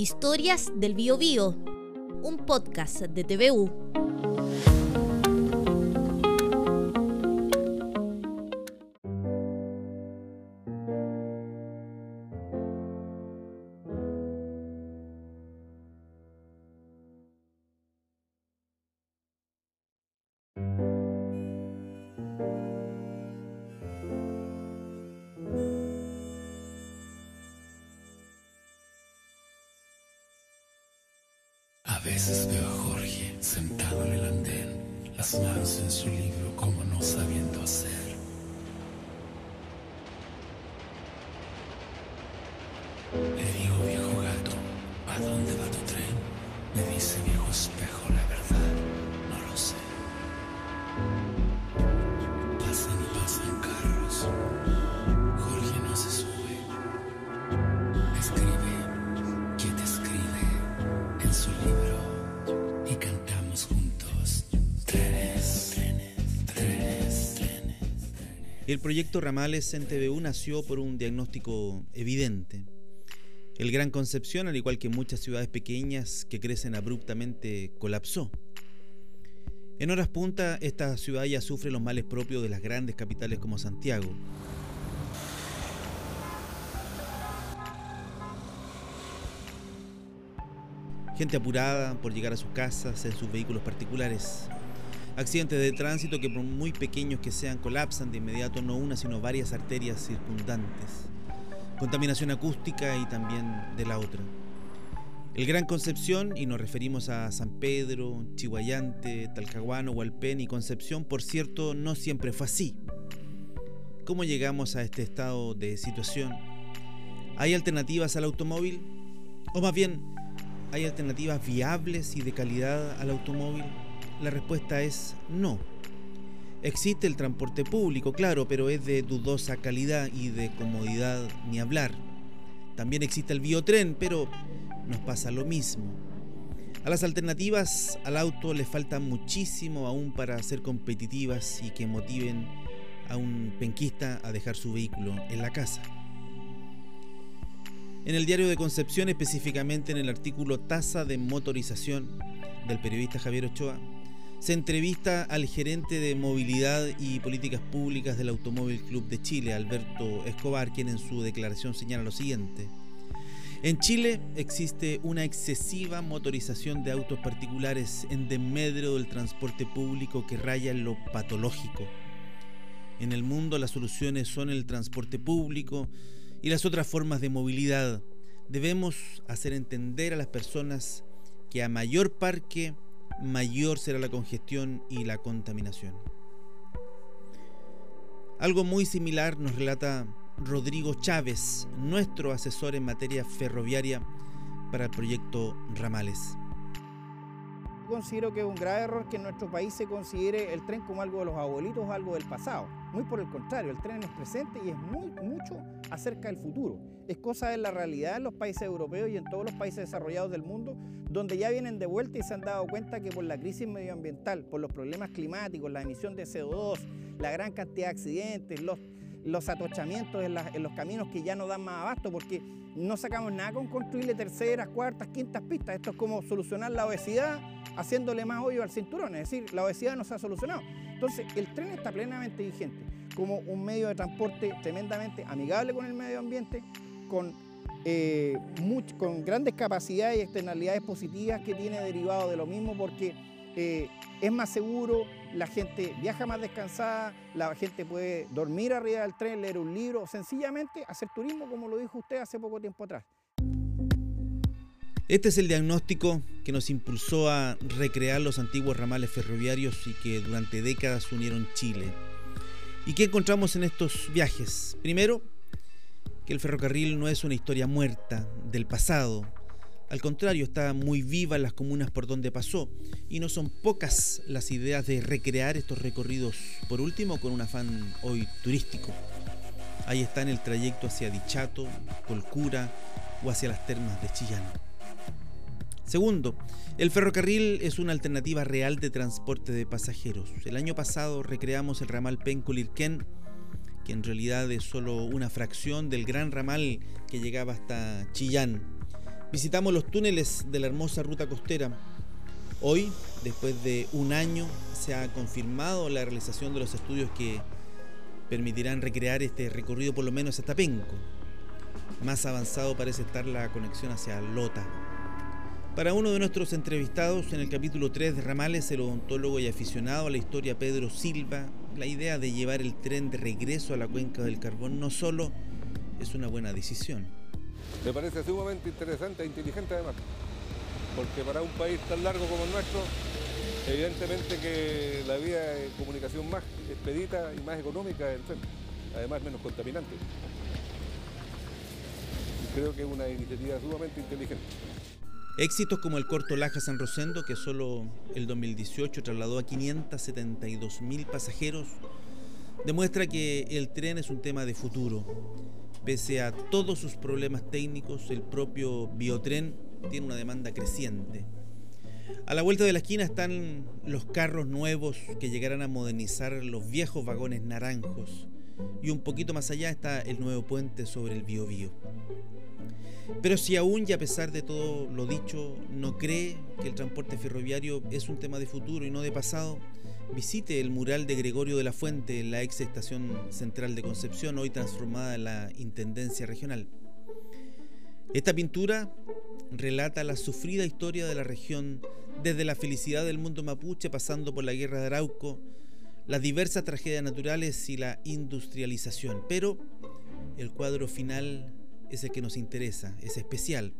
Historias del Bio, Bio un podcast de TVU. Veo a Jorge sentado en el andén, las manos en su libro como no sabiendo hacer. Le digo, viejo gato, ¿a dónde va tu tren? Me dice, viejo espejo, la verdad, El proyecto Ramales en TVU nació por un diagnóstico evidente. El Gran Concepción, al igual que muchas ciudades pequeñas que crecen abruptamente, colapsó. En horas punta, esta ciudad ya sufre los males propios de las grandes capitales como Santiago. Gente apurada por llegar a sus casas en sus vehículos particulares. Accidentes de tránsito que por muy pequeños que sean colapsan de inmediato no una sino varias arterias circundantes. Contaminación acústica y también de la otra. El Gran Concepción, y nos referimos a San Pedro, Chihuayante, Talcahuano, Hualpén y Concepción, por cierto, no siempre fue así. ¿Cómo llegamos a este estado de situación? ¿Hay alternativas al automóvil? O más bien, ¿hay alternativas viables y de calidad al automóvil? La respuesta es no. Existe el transporte público, claro, pero es de dudosa calidad y de comodidad ni hablar. También existe el biotren, pero nos pasa lo mismo. A las alternativas al auto le falta muchísimo aún para ser competitivas y que motiven a un penquista a dejar su vehículo en la casa. En el diario de Concepción, específicamente en el artículo Tasa de motorización del periodista Javier Ochoa, se entrevista al gerente de movilidad y políticas públicas del Automóvil Club de Chile, Alberto Escobar, quien en su declaración señala lo siguiente. En Chile existe una excesiva motorización de autos particulares en desmedro del transporte público que raya en lo patológico. En el mundo las soluciones son el transporte público y las otras formas de movilidad. Debemos hacer entender a las personas que a mayor parque, mayor será la congestión y la contaminación. Algo muy similar nos relata Rodrigo Chávez, nuestro asesor en materia ferroviaria para el proyecto Ramales. Considero que es un grave error que en nuestro país se considere el tren como algo de los abuelitos algo del pasado. Muy por el contrario, el tren es presente y es mucho acerca del futuro. Es cosa de la realidad en los países europeos y en todos los países desarrollados del mundo, donde ya vienen de vuelta y se han dado cuenta que por la crisis medioambiental, por los problemas climáticos, la emisión de CO2, la gran cantidad de accidentes, los, atochamientos en, en los caminos que ya no dan más abasto, porque no sacamos nada con construirle terceras, cuartas, quintas pistas. Esto es como solucionar la obesidad haciéndole más hoyo al cinturón, es decir, la obesidad no se ha solucionado. Entonces, el tren está plenamente vigente como un medio de transporte tremendamente amigable con el medio ambiente, con, eh, con grandes capacidades y externalidades positivas que tiene derivado de lo mismo, porque eh, es más seguro, la gente viaja más descansada, la gente puede dormir arriba del tren, leer un libro, sencillamente hacer turismo, como lo dijo usted hace poco tiempo atrás. Este es el diagnóstico que nos impulsó a recrear los antiguos ramales ferroviarios y que durante décadas unieron Chile. ¿Y qué encontramos en estos viajes? Primero, que el ferrocarril no es una historia muerta del pasado. Al contrario, está muy viva en las comunas por donde pasó y no son pocas las ideas de recrear estos recorridos, por último, con un afán hoy turístico. Ahí está en el trayecto hacia Dichato, Colcura o hacia las termas de Chillán. Segundo, el ferrocarril es una alternativa real de transporte de pasajeros. El año pasado recreamos el ramal Penco-Lirquén, que en realidad es solo una fracción del gran ramal que llegaba hasta Chillán. Visitamos los túneles de la hermosa ruta costera. Hoy, después de un año, se ha confirmado la realización de los estudios que permitirán recrear este recorrido por lo menos hasta Penco. Más avanzado parece estar la conexión hacia Lota. Para uno de nuestros entrevistados en el capítulo 3 de Ramales, el odontólogo y aficionado a la historia Pedro Silva, la idea de llevar el tren de regreso a la cuenca del carbón no solo es una buena decisión. Me parece sumamente interesante e inteligente además, porque para un país tan largo como el nuestro, evidentemente que la vía de comunicación más expedita y más económica es el tren, además menos contaminante. Y creo que es una iniciativa sumamente inteligente. Éxitos como el corto Laja San Rosendo, que solo el 2018 trasladó a 572 mil pasajeros, demuestra que el tren es un tema de futuro. Pese a todos sus problemas técnicos, el propio biotren tiene una demanda creciente. A la vuelta de la esquina están los carros nuevos que llegarán a modernizar los viejos vagones naranjos. Y un poquito más allá está el nuevo puente sobre el Biobío. Pero si aún y a pesar de todo lo dicho no cree que el transporte ferroviario es un tema de futuro y no de pasado, visite el mural de Gregorio de la Fuente en la ex estación central de Concepción, hoy transformada en la Intendencia Regional. Esta pintura relata la sufrida historia de la región desde la felicidad del mundo mapuche pasando por la guerra de Arauco, las diversas tragedias naturales y la industrialización. Pero el cuadro final es el que nos interesa, es especial.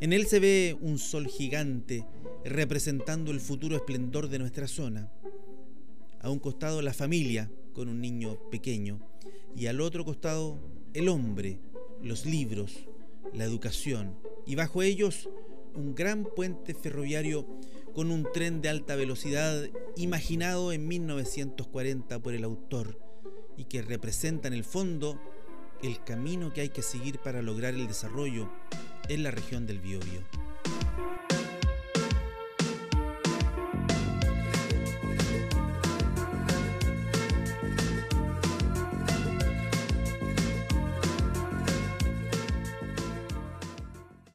En él se ve un sol gigante representando el futuro esplendor de nuestra zona. A un costado la familia con un niño pequeño y al otro costado el hombre, los libros, la educación y bajo ellos un gran puente ferroviario con un tren de alta velocidad imaginado en 1940 por el autor y que representa en el fondo el camino que hay que seguir para lograr el desarrollo en la región del Biobío.